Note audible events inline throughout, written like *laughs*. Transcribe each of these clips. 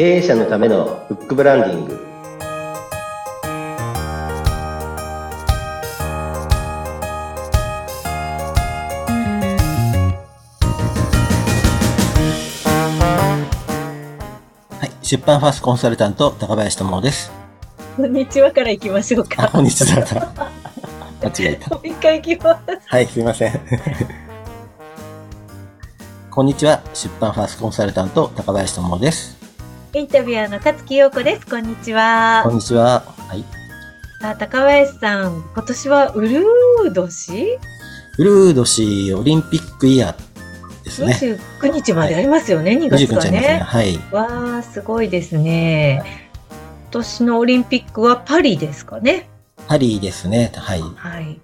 経営者のためのフックブランディングはい。出版ファーストコンサルタント、高林智です。こんにちはから行きましょうあ、か。こんにちは。間違えた。もう一回行きます。はい、すいません。こんにちは。出版ファーストコンサルタント、高林智です。インタビュアーの勝木陽子です。こんにちはこん。にちは。はい。さあ、高林さん、今年はウルー年？ウルード氏オリンピックイヤーですね。?29 日までありますよね、2 29月日あはりますね。ね。はい。わー、すごいですね。今年のオリンピックはパリですかね？パリですね。はい。はい。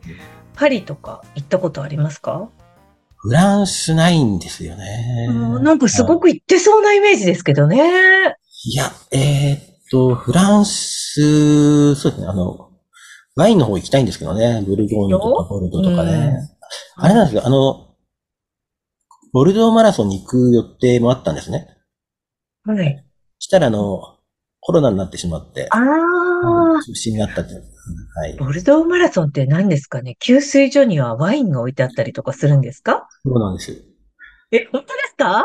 パリとか行ったことありますか、フランスないんですよね。うんなんかすごく行ってそうなイメージですけどね。いや、えーっと、フランス、そうですね、あの、ワインの方行きたいんですけどね。ブルゴーニュとかボルドーとかね。あれなんですよ、あの、ボルドーマラソンに行く予定もあったんですね。はい。したら、あの、コロナになってしまって、あー。中止になったって。はい。ボルドーマラソンって何ですかね？給水所にはワインが置いてあったりとかするんですか？そうなんですよ。え、本当ですか？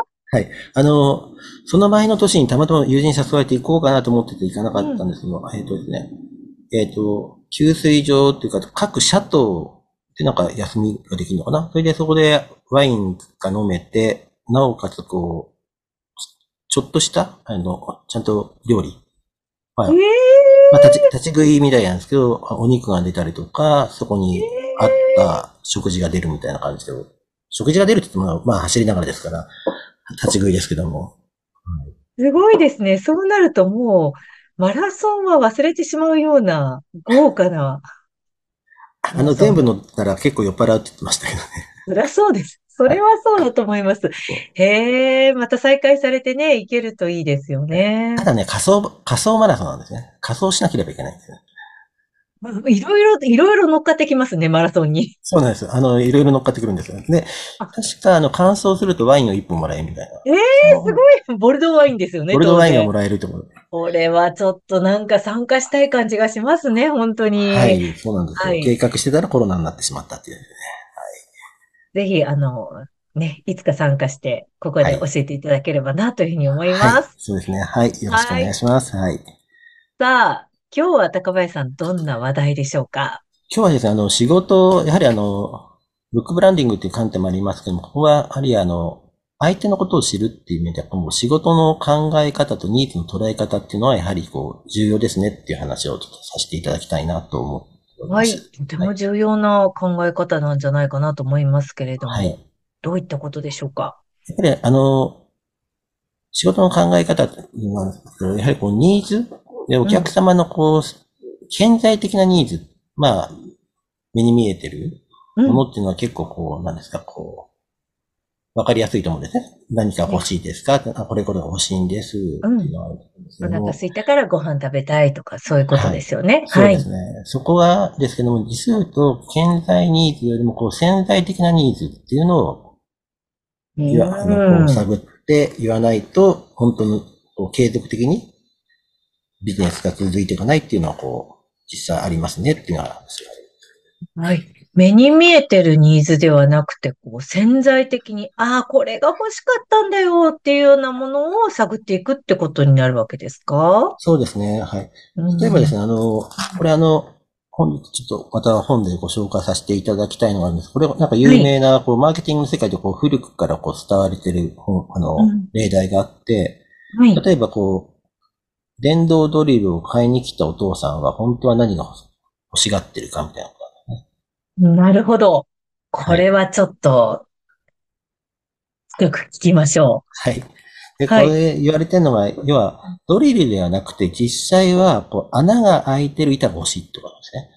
あの、その前の年にたまたま友人に誘われて行こうかなと思ってて行かなかったんです。けど、えっ、とですね、えっ、と、給水所っていうか、各シャトーでなんか休みができるのかな。それでそこでワインが飲めて、なおかつこう、ちょっとした、あの、ちゃんと料理。はい。えまあ、立ち、立ち食いみたいなんですけど、お肉が出たりとか、そこにあった食事が出るみたいな感じで、食事が出るって言っても、まあ走りながらですから、立ち食いですけども。ー、すごいですね。そうなるともう、マラソンは忘れてしまうような豪華な、あの、全部乗ったら結構酔っ払うって言ってましたけどね。そりゃそうです。それはそうだと思います。へえ、また再開されてね、行けるといいですよねた。だね、仮想、仮想マラソンなんですね。仮装しなければいけないんですよ。いろいろ、いろいろ乗っかってきますね、マラソンに。そうなんです。あの、いろいろ乗っかってくるんですよ。で、あ確か、あの、完走するとワインを1本もらえるみたいな。ええすごい。ボルドーワインですよね、ボルドーワインがもらえるところ。これはちょっとなんか参加したい感じがしますね、本当に。はい、そうなんですよ。はい計画してたらコロナになってしまったっていうね。ぜひ、あの、ね、いつか参加して、ここで教えていただければなというふうに思います。はい。そうですね。はい。よろしくお願いします。はい。さあ、今日は高林さん、どんな話題でしょうか？今日はですね、あの、仕事、やはりあの、ブックブランディングっていう観点もありますけども、ここは、やはりあの、相手のことを知るっていう意味では、もう仕事の考え方とニーズの捉え方っていうのは、やはりこう、重要ですねっていう話をちょっとさせていただきたいなと思っておりはい。ます。とても重要な考え方なんじゃないかなと思いますけれども、はい。どういったことでしょうか？やっぱり、あの、仕事の考え方っていうのはやはりこう、ニーズで、お客様のこう、潜在的なニーズ、まあ、目に見えてるうんものっていうのは結構こう、なんですか、こう、わかりやすいと思うんですね。何か欲しいですか、あ、これこれ欲しいんです。っていうのはあんですけおども腹空いたからご飯食べたいとか、そういうことですよね。はい。そうですね。そこは、ですけども、実を言うと、潜在ニーズよりも、こう、潜在的なニーズっていうのを言わ、あの、こう探って言わないと、本当に、こう、継続的にビジネスが続いていかないっていうのは、こう、実際ありますねっていうのは、はい。目に見えてるニーズではなくて、こう潜在的に、ああ、これが欲しかったんだよっていうようなものを探っていくってことになるわけですか？そうですね。はい。うん例えばですね、あの、これあの、本日ちょっとまた本でご紹介させていただきたいのがあるんです。これなんか有名な、こう、マーケティングの世界でこう、古くからこう、伝われてる本、あのうん、例題があって、はい。例えばこう、電動ドリルを買いに来たお父さんは本当は何が欲しがってるかみたいなことなるほど。これはちょっと、よく聞きましょはい。で、こはいれ言われてるのが、要は、ドリルではなくて、実際は、こう、穴が開いてる板が欲しいってことですね。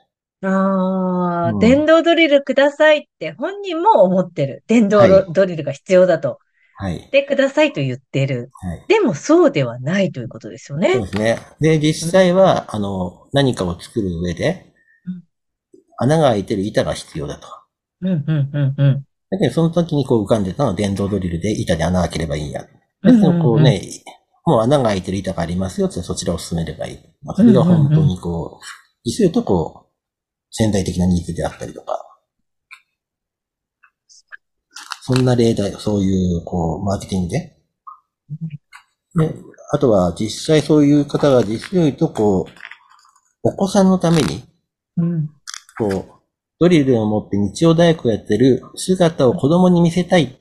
う。ああ、うん電動ドリルくださいって本人も思ってる。電動はいドリルが必要だと。はい。で、くださいと言ってる。はい。でもそうではないということですよそうね。ですね。で、実際は、あの、何かを作る上でうん、穴が開いてる板が必要だと。うん、うん、うん、うん。だけど、その時にこう浮かんでたのは電動ドリルで板で穴開ければいいや。別にこうね、もう穴が開いてる板がありますよってそちらを進めればいい。まあ、それが本当にこう、実際とこう、潜在的なニーズであったりとか、そんな例題、そういう、こう、マーケティングで。で、あとは実際そういう方が実際とこう、お子さんのために、うん。こう、ドリルを持って日曜大工をやってる姿を子供に見せたいって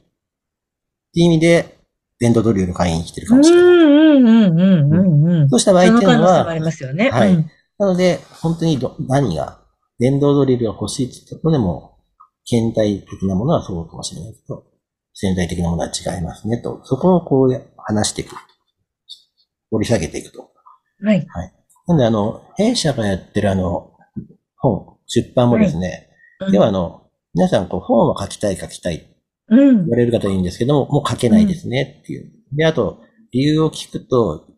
いう意味で、電動ドリルの会員に来てるかうんもしれない。うんうんうんうんうん。そうした場合そっていうのはのあり、ますよね。はいうんなので、本当にど何が、電動ドリルが欲しいって言ったことでも、検体的なものはそうかもしれないけど、潜在的なものは違いますねと、そこをこう話していく。掘り下げていくと。はい。なんであの、弊社がやってるあの、本、出版もですね、ではあの、皆さんこう本を書きたい書きたいうん言われる方いるんですけども、もう書けないですねっていう。で、あと、理由を聞くと、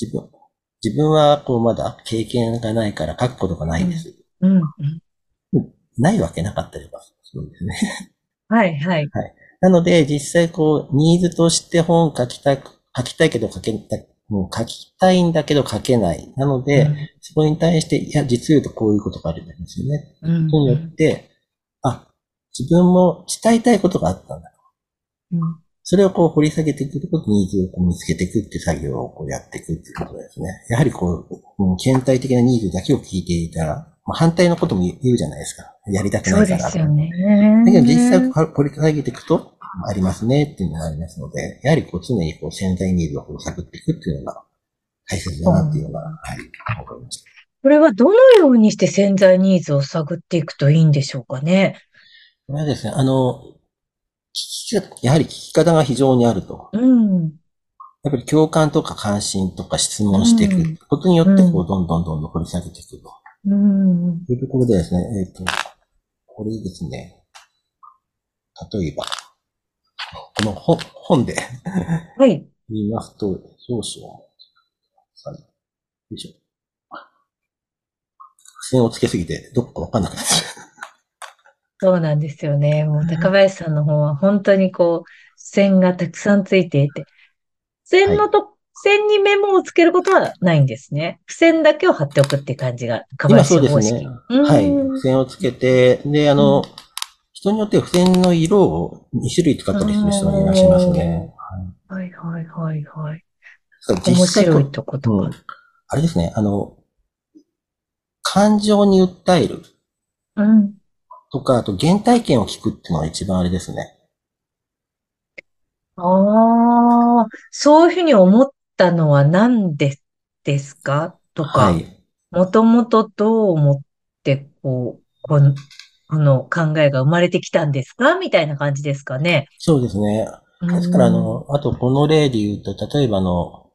自分、自分はこうまだ経験がないから書くことがないです。うんうん。ないわけなかったりはするんですね。はいはい。なので、実際こう、ニーズとして本書きたく、書きたいけど書けた、もう書きたいんだけど書けない。なので、そこに対して、いや、実を言うとこういうことがあるんですよね。うんことによって、あ、自分も伝えたいことがあったんだ。うんそれをこう掘り下げていくこと、ニーズをこう見つけていくっていう作業をこうやっていくっていうことですね。やはりこう、うん検体的なニーズだけを聞いていたら、まあ、反対のことも言うじゃないですか。やりたくそないから。うですよね。だけど実際掘り下げていくと、ありますねっていうのがありますので、やはりこう常にこう潜在ニーズをこう探っていくっていうのが大切だなっていうのが、はい、わかりました。これはどのようにして潜在ニーズを探っていくといいんでしょうかね？これはですね、あの、聞き方やはり聞き方が非常にあると。うん。やっぱり共感とか関心とか質問していうんくことによって、こうんう、どんどんどんどん掘り下げていくと。うん。というところでですね、えっ、と、これですね、例えば、この本本ではい。言いますと、少々、はい。よいしょ。付箋をつけすぎて、どこかわかんなくなっちゃそうなんですよね。もう高林さんの方は本当にこう、線がたくさんついていて、線のと、線にメモをつけることはないんですね。付箋だけを貼っておくっていう感じが、う。今そうですね。うんはい。付箋をつけて、で、あの、人によっては付箋の色を2種類使ったりする人もいらっしゃいますね。はいはいはいはい。はい。面白いとことうんか。あれですね、あの、感情に訴えるうん。とか、あと原体験を聞くっていうのが一番あれですね。ああ、そういうふうに思ったのは何でですか？とか、はい。もともとどう思って、こう、この、この考えが生まれてきたんですか？みたいな感じですかね。そうですね。ですから、あの、あとこの例で言うと、例えばあの、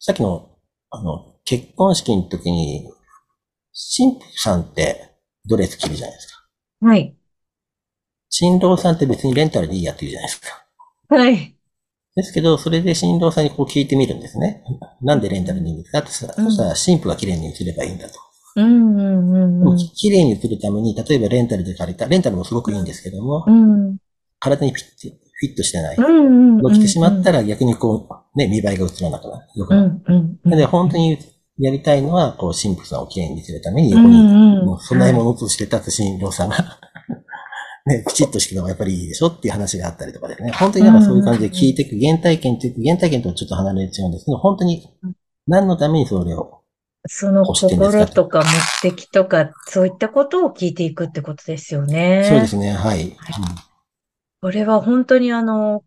さっきの、あの、結婚式の時に、新婦さんってドレス着るじゃないですか。うん、はい。新郎さんって別にレンタルでいいやって言うじゃないですか。はい。ですけど、それで新郎さんにこう聞いてみるんですね。なんでレンタルにいいんですか？ってさ、うんそしたら新婦が綺麗に映ればいいんだと。うん、うん、うん、うん。綺麗に映るために、例えばレンタルで借りた、レンタルもすごくいいんですけども、うん、体にフィットフィットしてない。起きてしまったら逆にこう、ね、見栄えが映らなくなる。よくなる。うん、うん。で、本当にやりたいのは、こう、神父さんをきれいに見せるために、うん、横に、うん。もう、備え物として立つ新郎さんが、ね、きちっとしてるのがやっぱりいいでしょっていう話があったりとかですね。本当になんかそういう感じで聞いていく、原体験という、原体験とはちょっと離れて違うんですけど、本当に何のためにそれを、その心とか目的とか、そういったことを聞いていくってことですよね。そうですね、はい。うんこれは本当にあの、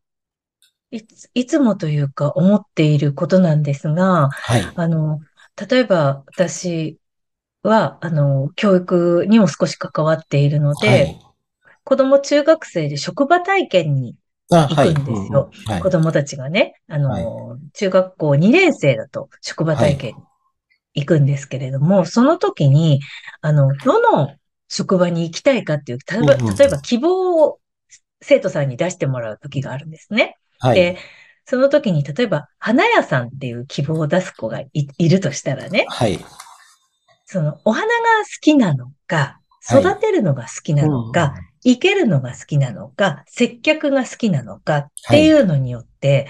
いつ、いつもというか思っていることなんですが、はい。あの、例えば私は、あの、教育にも少し関わっているので、はい。子供中学生で職場体験に。行くんですよ子。供たちがね、あの、はい中学校2年生だと職場体験に行くんですけれども、その時に、あの、どの職場に行きたいかっていう、例えば、例えば希望を生徒さんに出してもらう時があるんですね。はい。で、その時に、例えば、花屋さんっていう希望を出す子がいいるとしたらね、はい。その、お花が好きなのか、はい育てるのが好きなのか、生けるのが好きなのか、接客が好きなのかっていうのによって、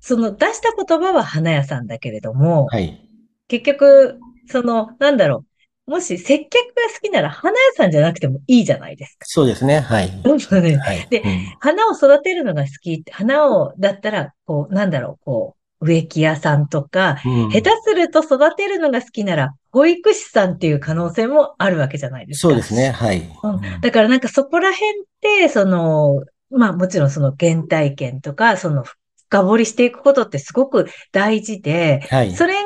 その出した言葉は花屋さんだけれども、はい。結局、その、なんだろう。もし接客が好きなら花屋さんじゃなくてもいいじゃないですか。そうですね。はい。そうねはい。でうん花を育てるのが好きって、花を、だったら、こう、なんだろう、こう、植木屋さんとか、うん下手すると育てるのが好きなら、保育士さんっていう可能性もあるわけじゃないですか。そうですね。はい。うんだからなんかそこら辺って、その、まあもちろんその原体験とか、その深掘りしていくことってすごく大事で、はい。それが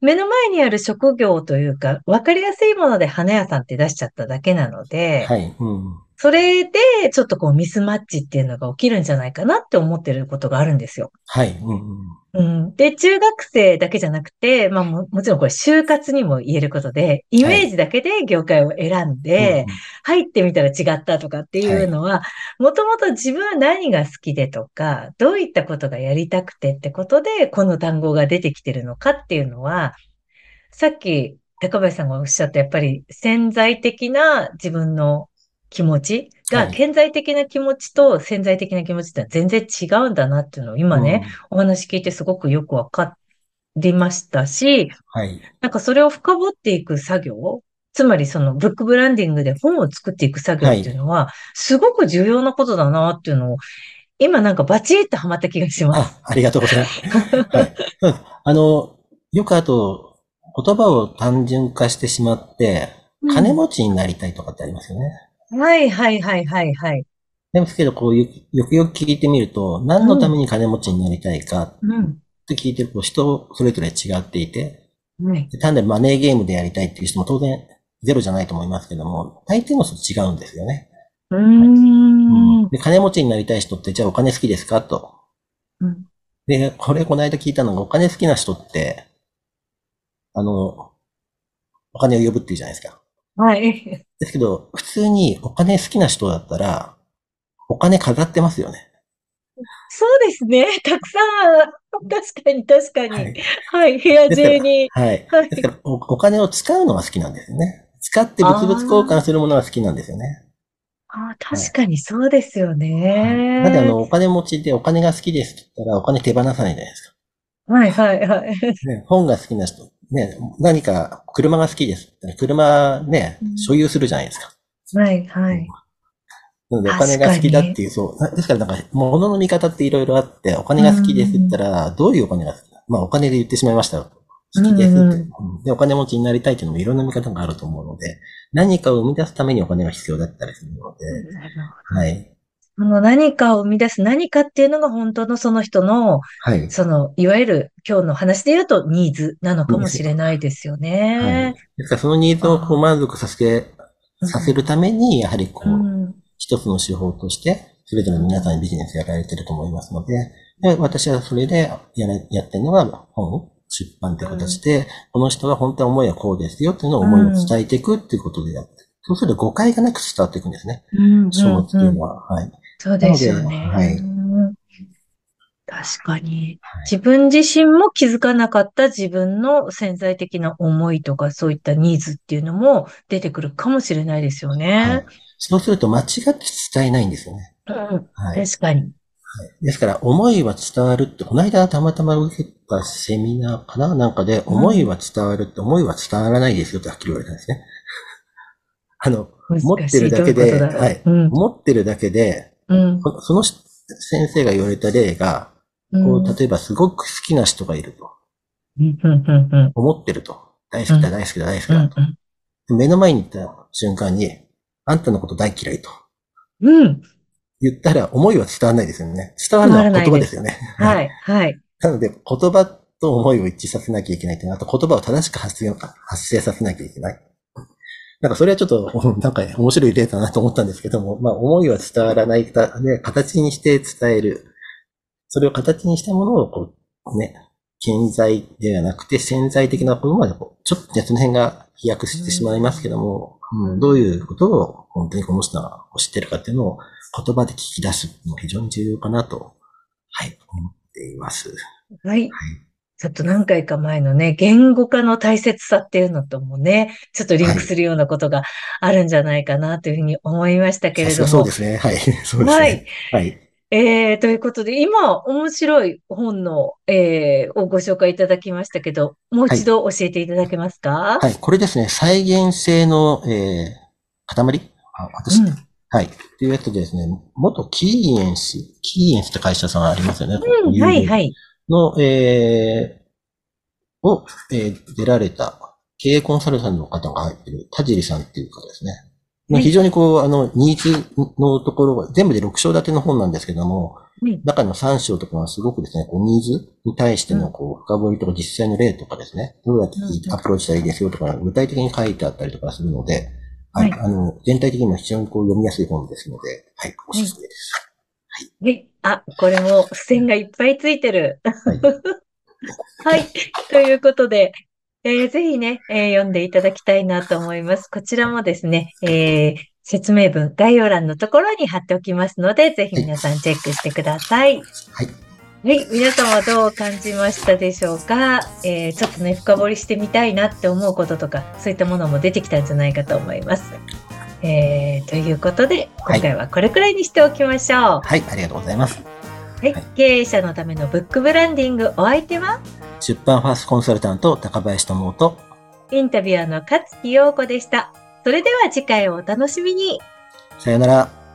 目の前にある職業というか、わかりやすいもので花屋さんって出しちゃっただけなので、はい。うん。それでちょっとこうミスマッチっていうのが起きるんじゃないかなって思ってることがあるんですよ。はい。うんうん。うん、で、中学生だけじゃなくて、まあももちろんこれ就活にも言えることで、イメージだけで業界を選んで、うん入ってみたら違ったとかっていうのは、もともと自分は何が好きでとか、どういったことがやりたくてってことで、この単語が出てきてるのかっていうのは、さっき高林さんがおっしゃった、やっぱり潜在的な自分の気持ち？が、はい顕在的な気持ちと潜在的な気持ちって全然違うんだなっていうのを今ね、、お話聞いてすごくよくわかりましたし、うんはい。なんかそれを深掘っていく作業、つまりそのブックブランディングで本を作っていく作業っていうのは、すごく重要なことだなっていうのを、今なんかバチッとハマった気がします。あ、ありがとうございます。はい。う *laughs* んあの、よくあと、言葉を単純化してしまって、金持ちになりたいとかってありますよね。はいはいはいはいはい。ですけど、こうよよくよく聞いてみると、何のために金持ちになりたいかうん。って聞いてると、人それぞれ違っていて、はい。で単なるマネーゲームでやりたいっていう人も当然ゼロじゃないと思いますけども、大抵の人違うんですよね。うーん。で、金持ちになりたい人って、じゃあお金好きですかと。うんで、これこの間聞いたのが、お金好きな人って、あの、お金を呼ぶっていうじゃないですか。はい。ですけど、普通にお金好きな人だったら、お金飾ってますよね。そうですね。*laughs* たくさん、確かに確かに。ははいい。。部屋中に。はい。はいですからお、お金を使うのが好きなんですよね。使って物々交換するものが好きなんですよね。ああ、確かにそうですよね。なんであの、お金持ちでお金が好きですって言ったら、お金手放さないじゃないですか。はいはいはい。ね、本が好きな人、ね、何か車が好きです。車ねうん、所有するじゃないですか。はいはい。なので、お金が好きだっていう、そう。なですから、なんか、物の見方っていろいろあって、お金が好きですって言ったら、どういうお金が好きまあ、お金で言ってしまいました。好きですって、うんうんうんで、お金持ちになりたいっていうのもいろんな見方があると思うので、何かを生み出すためにお金が必要だったりするので、はい。あの何かを生み出す何かっていうのが本当のその人の、はい。その、いわゆる今日の話で言うとニーズなのかもしれないですよはいね。。ですから、そのニーズをこう満足させて、させるために、やはりこう、うん。一つの手法として、それぞれの皆さんにビジネスやられてると思いますので、で私はそれでやらやってるのは本、出版という形で、この人は本当は思いはこうですよっていうのを思いを伝えていくっていうことでやってる。そうすると誤解がなく伝わっていくんですね。うん書物っていううんのは。はい。そうですよね。はいうん確かにはい。自分自身も気づかなかった自分の潜在的な思いとかそういったニーズっていうのも出てくるかもしれないですよはいね。そうすると間違って伝えないんですよね。うんはい。確かに。ですから、思いは伝わるって、この間たまたま受けたセミナーかななんかで、思いは伝わるって、思いは伝わらないですよってはっきり言われたんですね。あの、持ってるだけで、はい。うん。持ってるだけで、うん。こその先生が言われた例が、こう例えばすごく好きな人がいると。うんうんうんうん思ってると。大好きだ、大好きだ、大好きだと。目の前に行った瞬間に、あんたのこと大嫌いと。うん。うん。言ったら思いは伝わらないですよね。伝わるのは言葉ですよね。はい。はい。なので、言葉と思いを一致させなきゃいけないっていうのは、あと言葉を正しく発生発生させなきゃいけない。なんかそれはちょっと、*laughs* なんか面白い例だなと思ったんですけども、まあ思いは伝わらないかで、形にして伝える。それを形にしたものを、こう、ね、顕在ではなくて潜在的なものまでこう、ちょっとね、その辺が飛躍してしまいますけども、うんどういうことを本当にこの人が知ってるかっていうのを言葉で聞き出すのが非常に重要かなと、はい、思っています。はい。はい。ちょっと何回か前のね、言語化の大切さっていうのともね、ちょっとリンクするようなことがあるんじゃないかなというふうに思いましたけれども。そうですね。はい。*laughs* そうですね。はい。はい。えー、ということで、今、面白い本の、えー、をご紹介いただきましたけど、もう一度教えていただけますか？はい。これですね、再現性の、えー、塊？あ、私、うんはい。っていうやつでですね、元キーエンス、キーエンスって会社さんありますよね。うん、はい、はい。の、えー、を、えー出られた経営コンサルタントの方が入ってる田尻さんっていう方ですね。まあはい非常にこう、あの、ニーズのところが、全部で6章立ての本なんですけども、うん。中の3章とかはすごくですね、こうニーズに対してのこう、深掘りとか実際の例とかですね、どうやってうん。アプローチしたらいいですよとか、具体的に書いてあったりとかするので、はい、はい。あの、全体的にも非常にこう読みやすい本ですので、はい、おすすめです。はい。あ、これも付箋がいっぱいついてる。はいはい。ということで、えーぜひね、えー読んでいただきたいなと思います。こちらもですね、えー説明文、概要欄のところに貼っておきますので、ぜひ皆さんチェックしてください。はい。はい。皆さんはどう感じましたでしょうか、えーちょっとね、深掘りしてみたいなって思うこととか、そういったものも出てきたんじゃないかと思います。えーということで、今回はこれくらいにしておきましょう。はい、ありがとうございます。はい、経営者のためのブックブランディングお相手は？出版ファーストコンサルタント高林智と、インタビュアーの勝木陽子でした。それでは次回をお楽しみに。さよなら。